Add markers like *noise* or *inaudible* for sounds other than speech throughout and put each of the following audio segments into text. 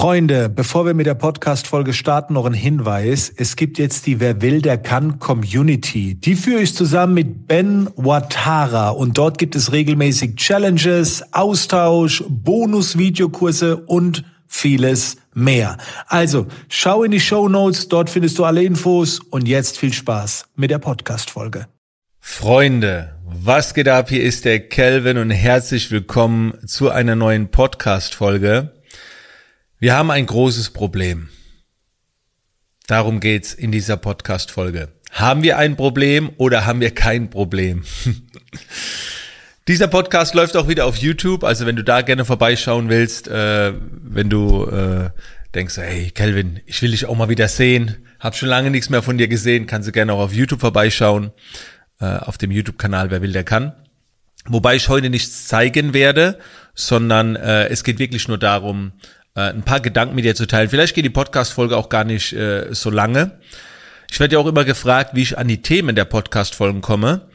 Freunde, bevor wir mit der Podcast-Folge starten, noch ein Hinweis. Es gibt jetzt die Wer will, der kann Community. Die führe ich zusammen mit Ben Watara und dort gibt es regelmäßig Challenges, Austausch, Bonus-Videokurse und vieles mehr. Also, schau in die Show Notes, dort findest du alle Infos und jetzt viel Spaß mit der Podcast-Folge. Freunde, was geht ab? Hier ist der Kelvin und herzlich willkommen zu einer neuen Podcast-Folge. Wir haben ein großes Problem. Darum geht's in dieser Podcast-Folge. Haben wir ein Problem oder haben wir kein Problem? *laughs* Dieser Podcast läuft auch wieder auf YouTube, also wenn du da gerne vorbeischauen willst, äh, wenn du äh, denkst, hey Kelvin, ich will dich auch mal wieder sehen, hab schon lange nichts mehr von dir gesehen, kannst du gerne auch auf YouTube vorbeischauen, äh, auf dem YouTube-Kanal Wer will, der kann. Wobei ich heute nichts zeigen werde, sondern äh, es geht wirklich nur darum, äh, ein paar Gedanken mit dir zu teilen. Vielleicht geht die Podcast-Folge auch gar nicht äh, so lange. Ich werde ja auch immer gefragt, wie ich an die Themen der Podcast-Folgen komme.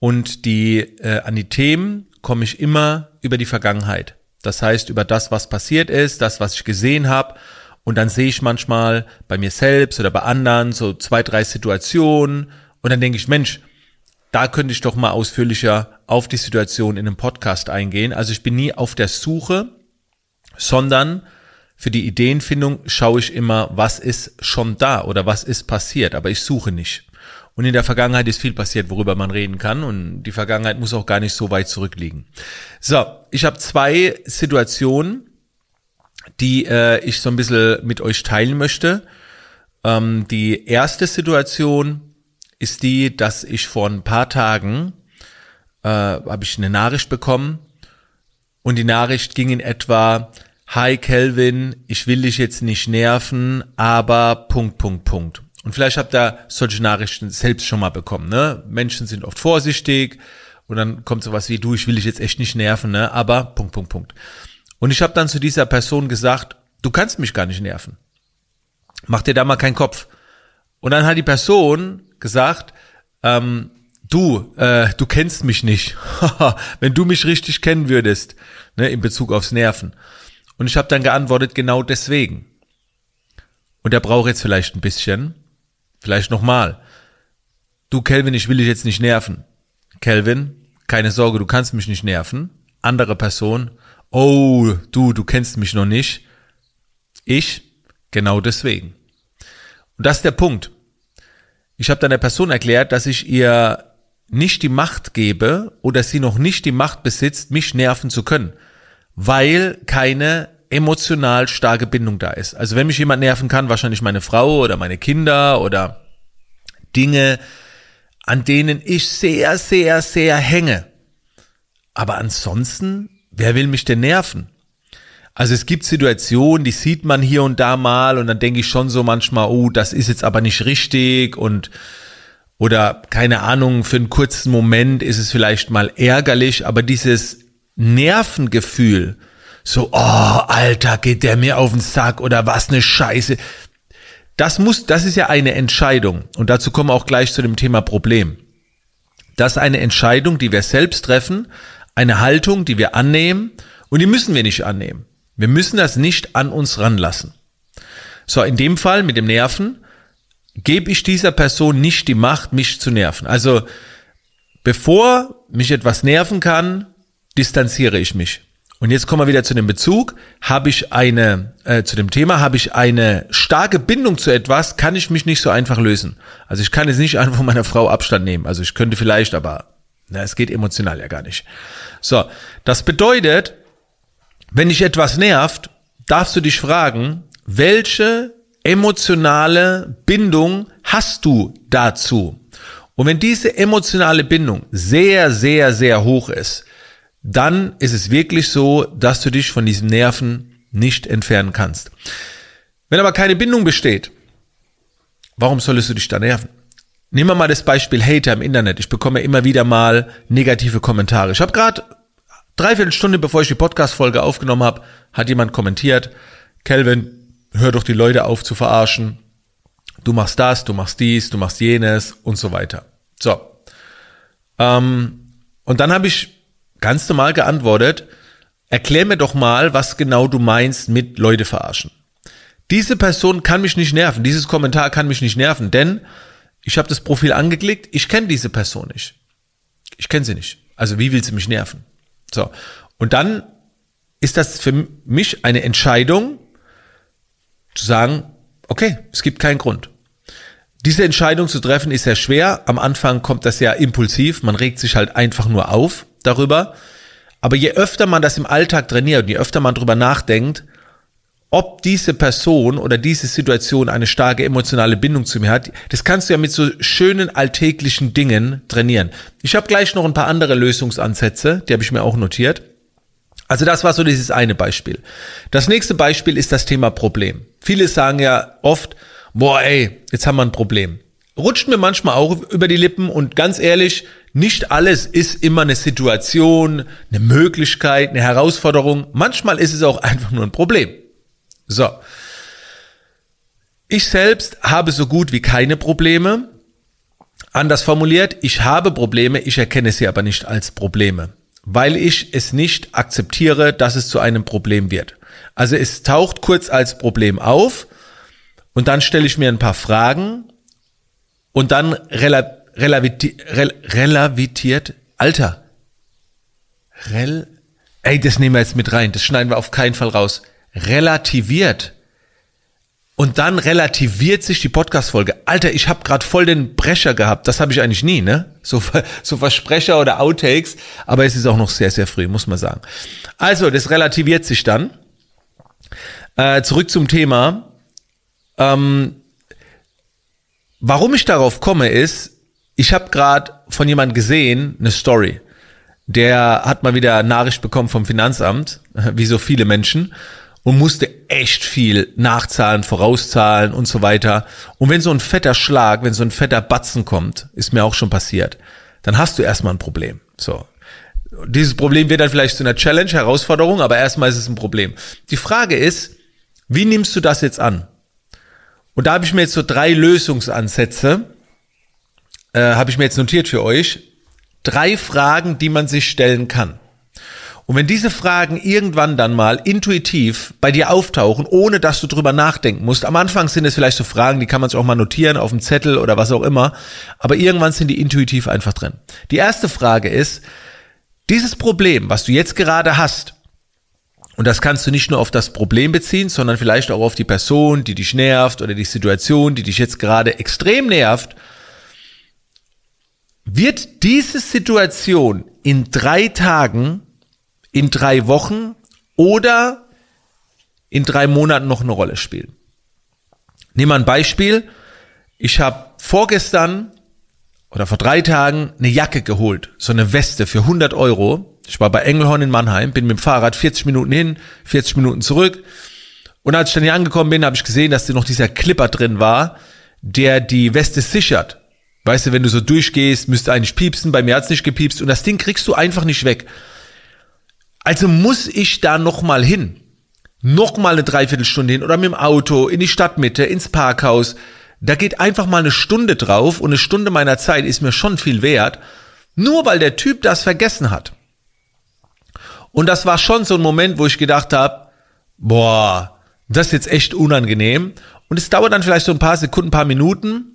Und die, äh, an die Themen komme ich immer über die Vergangenheit. Das heißt, über das, was passiert ist, das, was ich gesehen habe. Und dann sehe ich manchmal bei mir selbst oder bei anderen so zwei, drei Situationen. Und dann denke ich, Mensch, da könnte ich doch mal ausführlicher auf die Situation in einem Podcast eingehen. Also ich bin nie auf der Suche, sondern für die Ideenfindung schaue ich immer, was ist schon da oder was ist passiert, aber ich suche nicht. Und in der Vergangenheit ist viel passiert, worüber man reden kann. Und die Vergangenheit muss auch gar nicht so weit zurückliegen. So, ich habe zwei Situationen, die äh, ich so ein bisschen mit euch teilen möchte. Ähm, die erste Situation ist die, dass ich vor ein paar Tagen äh, habe ich eine Nachricht bekommen und die Nachricht ging in etwa, Hi Kelvin, ich will dich jetzt nicht nerven, aber Punkt, Punkt, Punkt. Und vielleicht habt ihr solche Nachrichten selbst schon mal bekommen, ne? Menschen sind oft vorsichtig und dann kommt sowas wie, du, ich will dich jetzt echt nicht nerven, ne? Aber Punkt, Punkt, Punkt. Und ich habe dann zu dieser Person gesagt, du kannst mich gar nicht nerven. Mach dir da mal keinen Kopf. Und dann hat die Person gesagt, ähm, du, äh, du kennst mich nicht. *laughs* Wenn du mich richtig kennen würdest, ne, in Bezug aufs Nerven. Und ich habe dann geantwortet, genau deswegen. Und er braucht jetzt vielleicht ein bisschen, vielleicht nochmal. Du, Kelvin, ich will dich jetzt nicht nerven. Kelvin, keine Sorge, du kannst mich nicht nerven. Andere Person, oh, du, du kennst mich noch nicht. Ich, genau deswegen. Und das ist der Punkt. Ich habe dann der Person erklärt, dass ich ihr nicht die Macht gebe oder sie noch nicht die Macht besitzt, mich nerven zu können weil keine emotional starke Bindung da ist. Also wenn mich jemand nerven kann, wahrscheinlich meine Frau oder meine Kinder oder Dinge, an denen ich sehr, sehr, sehr hänge. Aber ansonsten, wer will mich denn nerven? Also es gibt Situationen, die sieht man hier und da mal und dann denke ich schon so manchmal, oh, das ist jetzt aber nicht richtig und oder keine Ahnung, für einen kurzen Moment ist es vielleicht mal ärgerlich, aber dieses Nervengefühl, so, oh, Alter, geht der mir auf den Sack oder was ne Scheiße. Das muss, das ist ja eine Entscheidung. Und dazu kommen wir auch gleich zu dem Thema Problem. Das ist eine Entscheidung, die wir selbst treffen, eine Haltung, die wir annehmen und die müssen wir nicht annehmen. Wir müssen das nicht an uns ranlassen. So, in dem Fall mit dem Nerven gebe ich dieser Person nicht die Macht, mich zu nerven. Also, bevor mich etwas nerven kann, distanziere ich mich. Und jetzt kommen wir wieder zu dem Bezug. Habe ich eine, äh, zu dem Thema, habe ich eine starke Bindung zu etwas, kann ich mich nicht so einfach lösen. Also ich kann jetzt nicht einfach von meiner Frau Abstand nehmen. Also ich könnte vielleicht, aber na, es geht emotional ja gar nicht. So, das bedeutet, wenn dich etwas nervt, darfst du dich fragen, welche emotionale Bindung hast du dazu? Und wenn diese emotionale Bindung sehr, sehr, sehr hoch ist, dann ist es wirklich so, dass du dich von diesen Nerven nicht entfernen kannst. Wenn aber keine Bindung besteht, warum solltest du dich da nerven? Nehmen wir mal das Beispiel Hater im Internet. Ich bekomme immer wieder mal negative Kommentare. Ich habe gerade dreiviertel Stunde, bevor ich die Podcast-Folge aufgenommen habe, hat jemand kommentiert, Kelvin, hör doch die Leute auf zu verarschen. Du machst das, du machst dies, du machst jenes und so weiter. So. Ähm, und dann habe ich ganz normal geantwortet, erklär mir doch mal, was genau du meinst mit Leute verarschen. Diese Person kann mich nicht nerven, dieses Kommentar kann mich nicht nerven, denn ich habe das Profil angeklickt, ich kenne diese Person nicht. Ich kenne sie nicht. Also wie will sie mich nerven? So. Und dann ist das für mich eine Entscheidung, zu sagen, okay, es gibt keinen Grund. Diese Entscheidung zu treffen ist sehr schwer. Am Anfang kommt das ja impulsiv. Man regt sich halt einfach nur auf darüber. Aber je öfter man das im Alltag trainiert je öfter man darüber nachdenkt, ob diese Person oder diese Situation eine starke emotionale Bindung zu mir hat, das kannst du ja mit so schönen alltäglichen Dingen trainieren. Ich habe gleich noch ein paar andere Lösungsansätze, die habe ich mir auch notiert. Also das war so dieses eine Beispiel. Das nächste Beispiel ist das Thema Problem. Viele sagen ja oft, boah ey, jetzt haben wir ein Problem. Rutscht mir manchmal auch über die Lippen und ganz ehrlich, nicht alles ist immer eine Situation, eine Möglichkeit, eine Herausforderung. Manchmal ist es auch einfach nur ein Problem. So. Ich selbst habe so gut wie keine Probleme. Anders formuliert, ich habe Probleme, ich erkenne sie aber nicht als Probleme, weil ich es nicht akzeptiere, dass es zu einem Problem wird. Also es taucht kurz als Problem auf und dann stelle ich mir ein paar Fragen und dann rela relaviti rel relavitiert, Alter, rel, ey, das nehmen wir jetzt mit rein, das schneiden wir auf keinen Fall raus relativiert. Und dann relativiert sich die Podcast-Folge. Alter, ich habe gerade voll den Brecher gehabt. Das habe ich eigentlich nie, ne? So, *laughs* so Versprecher oder Outtakes. Aber es ist auch noch sehr, sehr früh, muss man sagen. Also, das relativiert sich dann. Äh, zurück zum Thema. Ähm, warum ich darauf komme, ist, ich habe gerade von jemand gesehen, eine Story. Der hat mal wieder Nachricht bekommen vom Finanzamt, *laughs* wie so viele Menschen und musste echt viel nachzahlen, vorauszahlen und so weiter. Und wenn so ein fetter Schlag, wenn so ein fetter Batzen kommt, ist mir auch schon passiert, dann hast du erstmal ein Problem. So. Dieses Problem wird dann vielleicht zu einer Challenge, Herausforderung, aber erstmal ist es ein Problem. Die Frage ist, wie nimmst du das jetzt an? Und da habe ich mir jetzt so drei Lösungsansätze, äh, habe ich mir jetzt notiert für euch. Drei Fragen, die man sich stellen kann. Und wenn diese Fragen irgendwann dann mal intuitiv bei dir auftauchen, ohne dass du drüber nachdenken musst, am Anfang sind es vielleicht so Fragen, die kann man sich auch mal notieren auf dem Zettel oder was auch immer, aber irgendwann sind die intuitiv einfach drin. Die erste Frage ist, dieses Problem, was du jetzt gerade hast, und das kannst du nicht nur auf das Problem beziehen, sondern vielleicht auch auf die Person, die dich nervt oder die Situation, die dich jetzt gerade extrem nervt, wird diese Situation in drei Tagen in drei Wochen oder in drei Monaten noch eine Rolle spielen. Nehmen wir ein Beispiel. Ich habe vorgestern oder vor drei Tagen eine Jacke geholt, so eine Weste für 100 Euro. Ich war bei Engelhorn in Mannheim, bin mit dem Fahrrad 40 Minuten hin, 40 Minuten zurück. Und als ich dann hier angekommen bin, habe ich gesehen, dass da noch dieser Clipper drin war, der die Weste sichert. Weißt du, wenn du so durchgehst, müsste eigentlich piepsen, bei mir hat's nicht gepiepst und das Ding kriegst du einfach nicht weg. Also muss ich da nochmal hin. Nochmal eine Dreiviertelstunde hin oder mit dem Auto in die Stadtmitte, ins Parkhaus. Da geht einfach mal eine Stunde drauf und eine Stunde meiner Zeit ist mir schon viel wert, nur weil der Typ das vergessen hat. Und das war schon so ein Moment, wo ich gedacht habe, boah, das ist jetzt echt unangenehm. Und es dauert dann vielleicht so ein paar Sekunden, ein paar Minuten.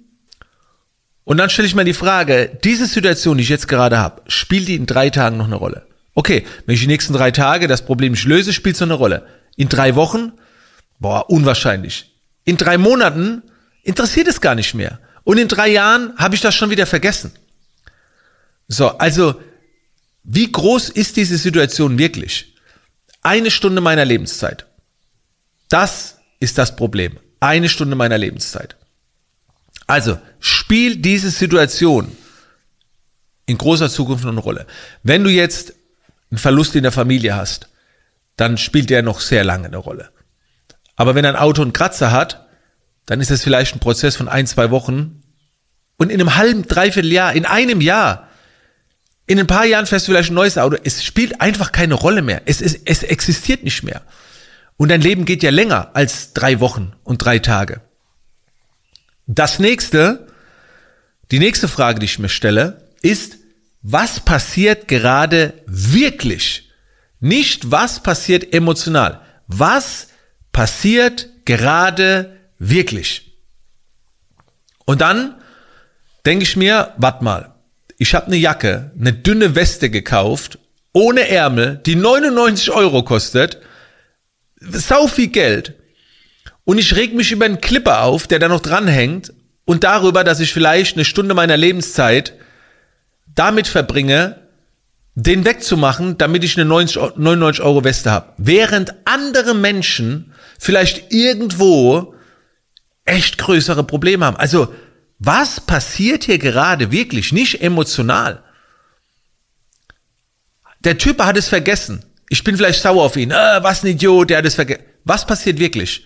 Und dann stelle ich mir die Frage, diese Situation, die ich jetzt gerade habe, spielt die in drei Tagen noch eine Rolle? Okay, wenn ich die nächsten drei Tage das Problem nicht löse, spielt es eine Rolle. In drei Wochen? Boah, unwahrscheinlich. In drei Monaten interessiert es gar nicht mehr. Und in drei Jahren habe ich das schon wieder vergessen. So, also, wie groß ist diese Situation wirklich? Eine Stunde meiner Lebenszeit. Das ist das Problem. Eine Stunde meiner Lebenszeit. Also, spiel diese Situation in großer Zukunft noch eine Rolle. Wenn du jetzt einen Verlust in der Familie hast, dann spielt der noch sehr lange eine Rolle. Aber wenn ein Auto einen Kratzer hat, dann ist das vielleicht ein Prozess von ein, zwei Wochen. Und in einem halben, dreiviertel Jahr, in einem Jahr, in ein paar Jahren fährst du vielleicht ein neues Auto. Es spielt einfach keine Rolle mehr. Es, es, es existiert nicht mehr. Und dein Leben geht ja länger als drei Wochen und drei Tage. Das nächste, die nächste Frage, die ich mir stelle, ist, was passiert gerade wirklich? Nicht was passiert emotional. Was passiert gerade wirklich? Und dann denke ich mir, warte mal, ich habe eine Jacke, eine dünne Weste gekauft, ohne Ärmel, die 99 Euro kostet, sau viel Geld. Und ich reg mich über einen Clipper auf, der da noch dranhängt und darüber, dass ich vielleicht eine Stunde meiner Lebenszeit damit verbringe, den wegzumachen, damit ich eine 90, 99 Euro Weste habe. Während andere Menschen vielleicht irgendwo echt größere Probleme haben. Also, was passiert hier gerade wirklich? Nicht emotional. Der Typ hat es vergessen. Ich bin vielleicht sauer auf ihn. Äh, was ein Idiot, der hat es vergessen. Was passiert wirklich?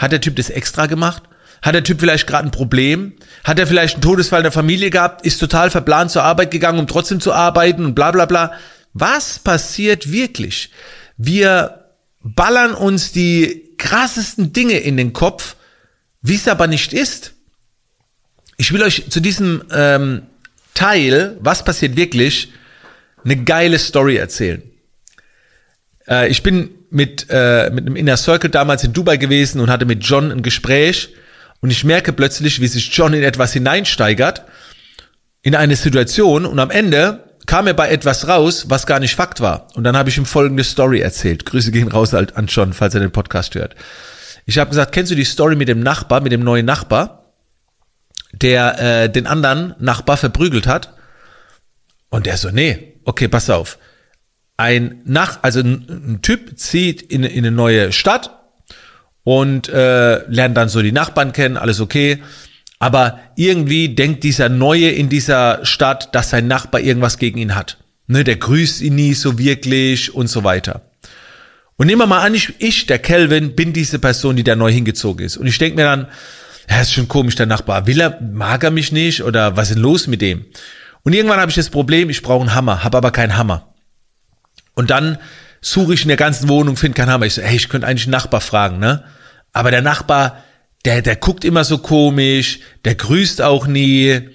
Hat der Typ das extra gemacht? Hat der Typ vielleicht gerade ein Problem? Hat er vielleicht einen Todesfall in der Familie gehabt? Ist total verplant zur Arbeit gegangen, um trotzdem zu arbeiten und bla bla bla. Was passiert wirklich? Wir ballern uns die krassesten Dinge in den Kopf, wie es aber nicht ist. Ich will euch zu diesem ähm, Teil, was passiert wirklich, eine geile Story erzählen. Äh, ich bin mit, äh, mit einem Inner Circle damals in Dubai gewesen und hatte mit John ein Gespräch und ich merke plötzlich, wie sich John in etwas hineinsteigert, in eine Situation und am Ende kam er bei etwas raus, was gar nicht Fakt war. Und dann habe ich ihm folgende Story erzählt. Grüße gehen raus halt an John, falls er den Podcast hört. Ich habe gesagt, kennst du die Story mit dem Nachbar, mit dem neuen Nachbar, der äh, den anderen Nachbar verprügelt hat? Und der so, nee, okay, pass auf. Ein Nach, also ein, Typ zieht in, in eine neue Stadt und äh, lernt dann so die Nachbarn kennen, alles okay. Aber irgendwie denkt dieser Neue in dieser Stadt, dass sein Nachbar irgendwas gegen ihn hat. Ne, der grüßt ihn nie so wirklich und so weiter. Und nehmen wir mal an, ich, ich der Kelvin, bin diese Person, die da neu hingezogen ist. Und ich denke mir dann, ja, ist schon komisch, der Nachbar. Will er, mag er mich nicht oder was ist denn los mit dem? Und irgendwann habe ich das Problem, ich brauche einen Hammer, habe aber keinen Hammer. Und dann suche ich in der ganzen Wohnung, finde keinen Hammer. Ich so, hey, ich könnte eigentlich einen Nachbar fragen, ne? Aber der Nachbar, der, der guckt immer so komisch, der grüßt auch nie.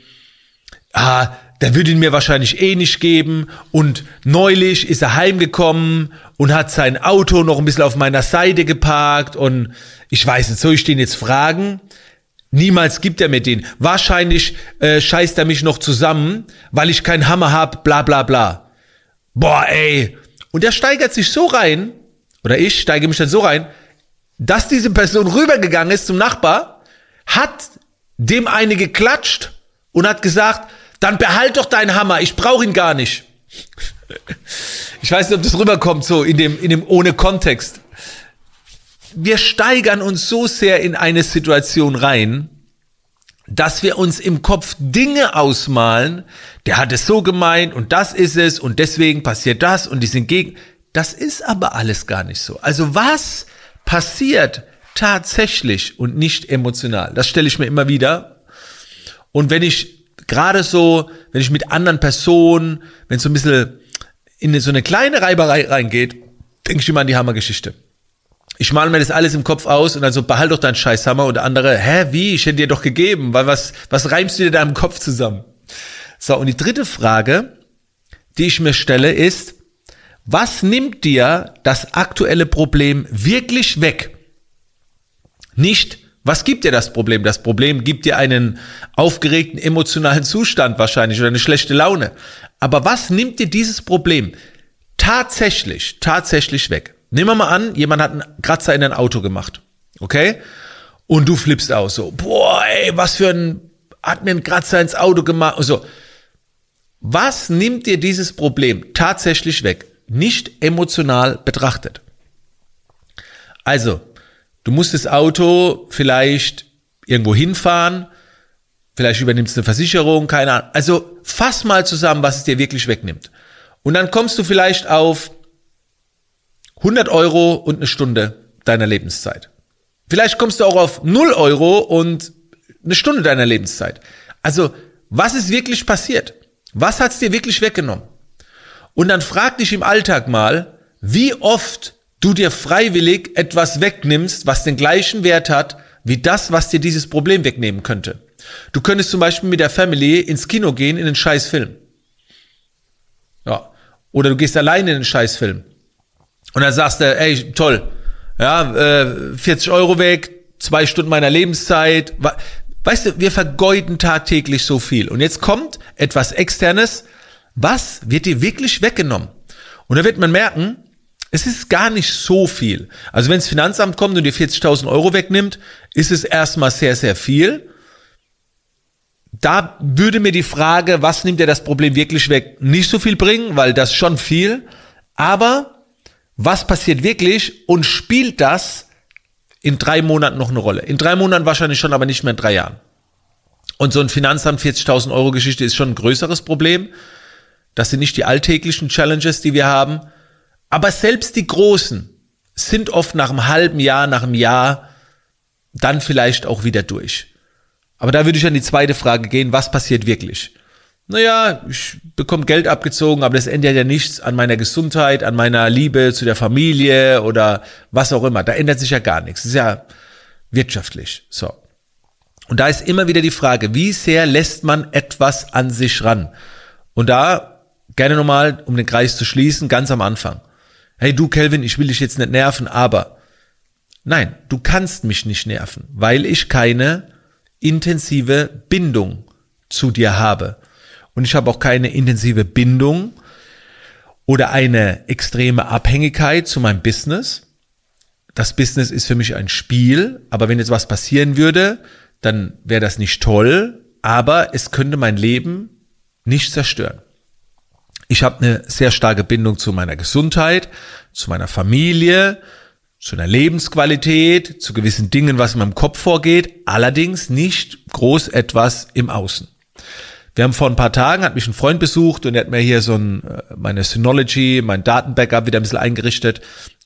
Ah, der würde ihn mir wahrscheinlich eh nicht geben. Und neulich ist er heimgekommen und hat sein Auto noch ein bisschen auf meiner Seite geparkt. Und ich weiß nicht, soll ich den jetzt fragen? Niemals gibt er mir den. Wahrscheinlich äh, scheißt er mich noch zusammen, weil ich keinen Hammer hab, bla bla bla. Boah, ey. Und er steigert sich so rein, oder ich steige mich dann so rein, dass diese Person rübergegangen ist zum Nachbar, hat dem eine geklatscht und hat gesagt, dann behalt doch deinen Hammer, ich brauche ihn gar nicht. Ich weiß nicht, ob das rüberkommt so in dem, in dem ohne Kontext. Wir steigern uns so sehr in eine Situation rein, dass wir uns im Kopf Dinge ausmalen, der hat es so gemeint und das ist es und deswegen passiert das und die sind gegen. Das ist aber alles gar nicht so. Also was passiert tatsächlich und nicht emotional. Das stelle ich mir immer wieder. Und wenn ich gerade so, wenn ich mit anderen Personen, wenn es so ein bisschen in so eine kleine Reiberei reingeht, denke ich immer an die Hammergeschichte. Ich male mir das alles im Kopf aus und dann so, behalt doch deinen Scheißhammer und der andere, hä, wie? Ich hätte dir doch gegeben, weil was, was reimst du dir da im Kopf zusammen? So, und die dritte Frage, die ich mir stelle, ist, was nimmt dir das aktuelle Problem wirklich weg? Nicht, was gibt dir das Problem? Das Problem gibt dir einen aufgeregten emotionalen Zustand wahrscheinlich oder eine schlechte Laune. Aber was nimmt dir dieses Problem tatsächlich, tatsächlich weg? Nehmen wir mal an, jemand hat einen Kratzer in ein Auto gemacht. Okay? Und du flippst aus so, boah, ey, was für ein, hat mir einen Kratzer ins Auto gemacht. So. Was nimmt dir dieses Problem tatsächlich weg? nicht emotional betrachtet. Also, du musst das Auto vielleicht irgendwo hinfahren, vielleicht übernimmst du eine Versicherung, keine Ahnung. Also fass mal zusammen, was es dir wirklich wegnimmt. Und dann kommst du vielleicht auf 100 Euro und eine Stunde deiner Lebenszeit. Vielleicht kommst du auch auf 0 Euro und eine Stunde deiner Lebenszeit. Also, was ist wirklich passiert? Was hat's dir wirklich weggenommen? Und dann frag dich im Alltag mal, wie oft du dir freiwillig etwas wegnimmst, was den gleichen Wert hat, wie das, was dir dieses Problem wegnehmen könnte. Du könntest zum Beispiel mit der Family ins Kino gehen in einen scheiß Film. Ja. Oder du gehst alleine in einen scheiß Film. Und dann sagst du, ey, toll, ja, äh, 40 Euro weg, zwei Stunden meiner Lebenszeit. Weißt du, wir vergeuden tagtäglich so viel. Und jetzt kommt etwas Externes. Was wird dir wirklich weggenommen? Und da wird man merken, es ist gar nicht so viel. Also wenn das Finanzamt kommt und dir 40.000 Euro wegnimmt, ist es erstmal sehr, sehr viel. Da würde mir die Frage, was nimmt dir das Problem wirklich weg, nicht so viel bringen, weil das schon viel. Aber was passiert wirklich und spielt das in drei Monaten noch eine Rolle? In drei Monaten wahrscheinlich schon, aber nicht mehr in drei Jahren. Und so ein Finanzamt 40.000 Euro Geschichte ist schon ein größeres Problem. Das sind nicht die alltäglichen Challenges, die wir haben. Aber selbst die großen sind oft nach einem halben Jahr, nach einem Jahr dann vielleicht auch wieder durch. Aber da würde ich an die zweite Frage gehen, was passiert wirklich? Naja, ich bekomme Geld abgezogen, aber das ändert ja nichts an meiner Gesundheit, an meiner Liebe zu der Familie oder was auch immer. Da ändert sich ja gar nichts. Das ist ja wirtschaftlich. So. Und da ist immer wieder die Frage, wie sehr lässt man etwas an sich ran? Und da gerne nochmal, um den Kreis zu schließen, ganz am Anfang. Hey du, Kelvin, ich will dich jetzt nicht nerven, aber nein, du kannst mich nicht nerven, weil ich keine intensive Bindung zu dir habe. Und ich habe auch keine intensive Bindung oder eine extreme Abhängigkeit zu meinem Business. Das Business ist für mich ein Spiel, aber wenn jetzt was passieren würde, dann wäre das nicht toll, aber es könnte mein Leben nicht zerstören. Ich habe eine sehr starke Bindung zu meiner Gesundheit, zu meiner Familie, zu einer Lebensqualität, zu gewissen Dingen, was in meinem Kopf vorgeht, allerdings nicht groß etwas im Außen. Wir haben vor ein paar Tagen, hat mich ein Freund besucht und er hat mir hier so ein, äh, meine Synology, mein Datenbackup wieder ein bisschen eingerichtet.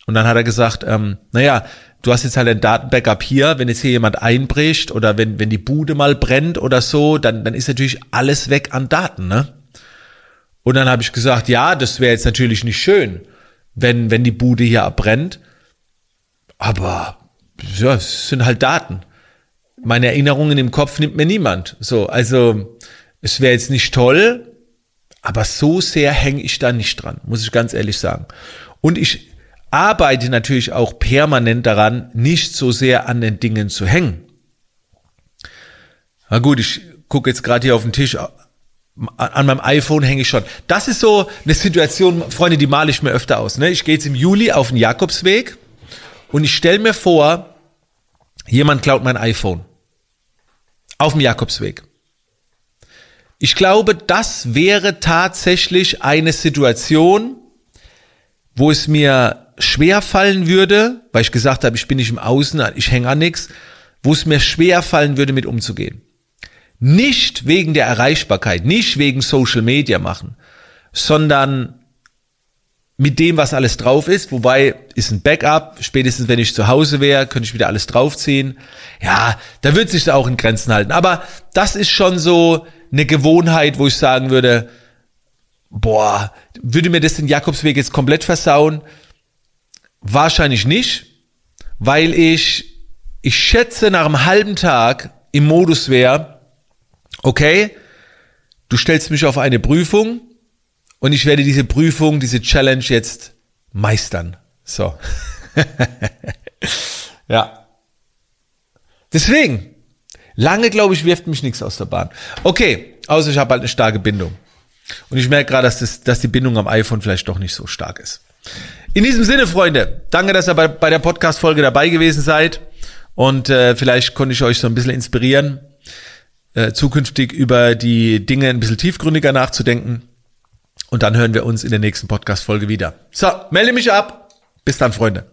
Und dann hat er gesagt, ähm, naja, du hast jetzt halt ein Datenbackup hier, wenn jetzt hier jemand einbricht oder wenn, wenn die Bude mal brennt oder so, dann, dann ist natürlich alles weg an Daten, ne? Und dann habe ich gesagt, ja, das wäre jetzt natürlich nicht schön, wenn, wenn die Bude hier abbrennt. Aber ja, es sind halt Daten. Meine Erinnerungen im Kopf nimmt mir niemand. So, also es wäre jetzt nicht toll, aber so sehr hänge ich da nicht dran, muss ich ganz ehrlich sagen. Und ich arbeite natürlich auch permanent daran, nicht so sehr an den Dingen zu hängen. Na gut, ich gucke jetzt gerade hier auf den Tisch. An meinem iPhone hänge ich schon. Das ist so eine Situation, Freunde, die male ich mir öfter aus. Ne? Ich gehe jetzt im Juli auf den Jakobsweg und ich stelle mir vor, jemand klaut mein iPhone. Auf dem Jakobsweg. Ich glaube, das wäre tatsächlich eine Situation, wo es mir schwer fallen würde, weil ich gesagt habe, ich bin nicht im Außen, ich hänge an nichts, wo es mir schwer fallen würde, mit umzugehen. Nicht wegen der Erreichbarkeit, nicht wegen Social Media machen, sondern mit dem, was alles drauf ist, wobei ist ein Backup, spätestens wenn ich zu Hause wäre, könnte ich wieder alles draufziehen. Ja, da wird sich auch in Grenzen halten. Aber das ist schon so, eine Gewohnheit, wo ich sagen würde, boah, würde mir das den Jakobsweg jetzt komplett versauen? Wahrscheinlich nicht, weil ich, ich schätze nach einem halben Tag im Modus wäre, okay, du stellst mich auf eine Prüfung und ich werde diese Prüfung, diese Challenge jetzt meistern. So. *laughs* ja. Deswegen, Lange, glaube ich, wirft mich nichts aus der Bahn. Okay, außer ich habe halt eine starke Bindung. Und ich merke gerade, dass, das, dass die Bindung am iPhone vielleicht doch nicht so stark ist. In diesem Sinne, Freunde, danke, dass ihr bei, bei der Podcast-Folge dabei gewesen seid. Und äh, vielleicht konnte ich euch so ein bisschen inspirieren, äh, zukünftig über die Dinge ein bisschen tiefgründiger nachzudenken. Und dann hören wir uns in der nächsten Podcast-Folge wieder. So, melde mich ab. Bis dann, Freunde.